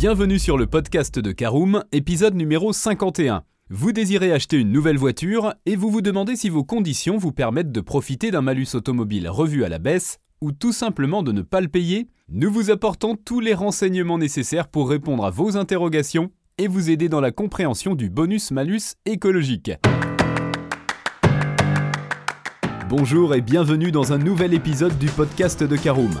Bienvenue sur le podcast de Caroom, épisode numéro 51. Vous désirez acheter une nouvelle voiture et vous vous demandez si vos conditions vous permettent de profiter d'un malus automobile revu à la baisse ou tout simplement de ne pas le payer? Nous vous apportons tous les renseignements nécessaires pour répondre à vos interrogations et vous aider dans la compréhension du bonus-malus écologique. Bonjour et bienvenue dans un nouvel épisode du podcast de Caroom,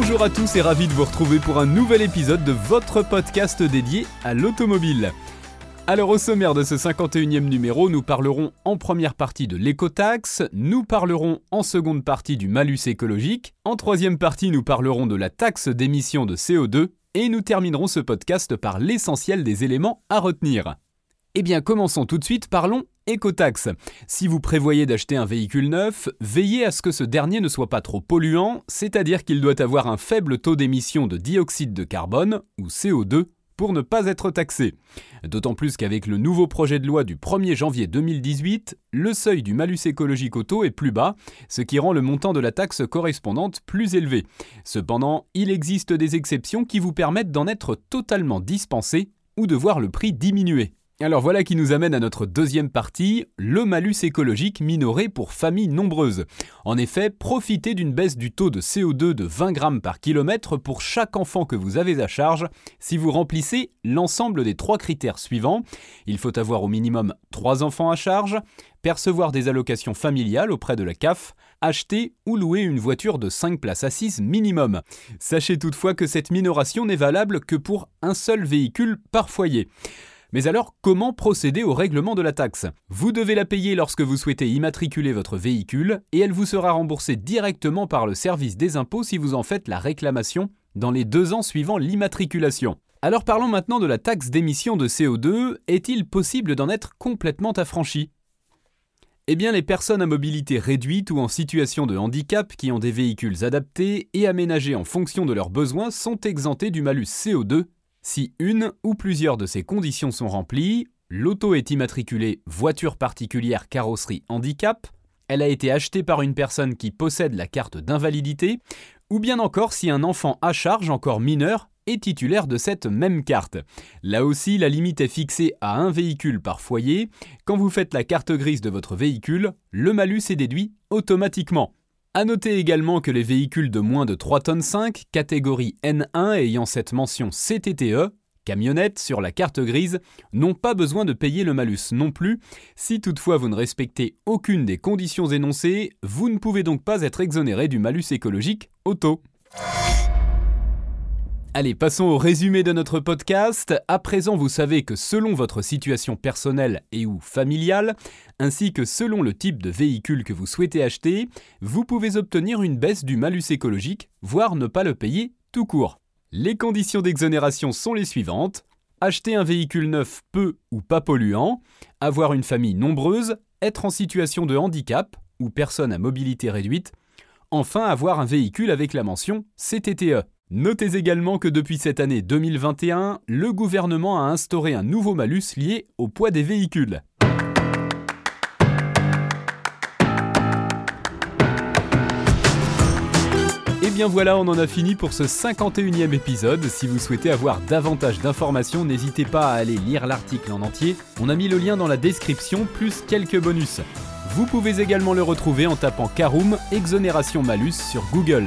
Bonjour à tous et ravi de vous retrouver pour un nouvel épisode de votre podcast dédié à l'automobile. Alors au sommaire de ce 51e numéro, nous parlerons en première partie de l'écotaxe, nous parlerons en seconde partie du malus écologique, en troisième partie nous parlerons de la taxe d'émission de CO2 et nous terminerons ce podcast par l'essentiel des éléments à retenir. Eh bien, commençons tout de suite, parlons écotaxe. Si vous prévoyez d'acheter un véhicule neuf, veillez à ce que ce dernier ne soit pas trop polluant, c'est-à-dire qu'il doit avoir un faible taux d'émission de dioxyde de carbone, ou CO2, pour ne pas être taxé. D'autant plus qu'avec le nouveau projet de loi du 1er janvier 2018, le seuil du malus écologique auto est plus bas, ce qui rend le montant de la taxe correspondante plus élevé. Cependant, il existe des exceptions qui vous permettent d'en être totalement dispensé ou de voir le prix diminuer. Alors voilà qui nous amène à notre deuxième partie, le malus écologique minoré pour familles nombreuses. En effet, profitez d'une baisse du taux de CO2 de 20 grammes par kilomètre pour chaque enfant que vous avez à charge si vous remplissez l'ensemble des trois critères suivants. Il faut avoir au minimum 3 enfants à charge, percevoir des allocations familiales auprès de la CAF, acheter ou louer une voiture de 5 places assises minimum. Sachez toutefois que cette minoration n'est valable que pour un seul véhicule par foyer. Mais alors, comment procéder au règlement de la taxe? Vous devez la payer lorsque vous souhaitez immatriculer votre véhicule et elle vous sera remboursée directement par le service des impôts si vous en faites la réclamation dans les deux ans suivant l'immatriculation. Alors parlons maintenant de la taxe d'émission de CO2. Est-il possible d'en être complètement affranchi? Eh bien, les personnes à mobilité réduite ou en situation de handicap qui ont des véhicules adaptés et aménagés en fonction de leurs besoins sont exemptées du malus CO2 si une ou plusieurs de ces conditions sont remplies, l'auto est immatriculée voiture particulière carrosserie handicap, elle a été achetée par une personne qui possède la carte d'invalidité, ou bien encore si un enfant à charge encore mineur est titulaire de cette même carte. Là aussi, la limite est fixée à un véhicule par foyer. Quand vous faites la carte grise de votre véhicule, le malus est déduit automatiquement. A noter également que les véhicules de moins de 3 tonnes 5, catégorie N1 ayant cette mention CTTE, camionnette sur la carte grise, n'ont pas besoin de payer le malus non plus. Si toutefois vous ne respectez aucune des conditions énoncées, vous ne pouvez donc pas être exonéré du malus écologique auto. Allez, passons au résumé de notre podcast. À présent, vous savez que selon votre situation personnelle et ou familiale, ainsi que selon le type de véhicule que vous souhaitez acheter, vous pouvez obtenir une baisse du malus écologique, voire ne pas le payer tout court. Les conditions d'exonération sont les suivantes. Acheter un véhicule neuf peu ou pas polluant, avoir une famille nombreuse, être en situation de handicap ou personne à mobilité réduite, enfin avoir un véhicule avec la mention CTTE. Notez également que depuis cette année 2021, le gouvernement a instauré un nouveau malus lié au poids des véhicules. Et bien voilà, on en a fini pour ce 51e épisode. Si vous souhaitez avoir davantage d'informations, n'hésitez pas à aller lire l'article en entier. On a mis le lien dans la description, plus quelques bonus. Vous pouvez également le retrouver en tapant Caroom Exonération Malus sur Google.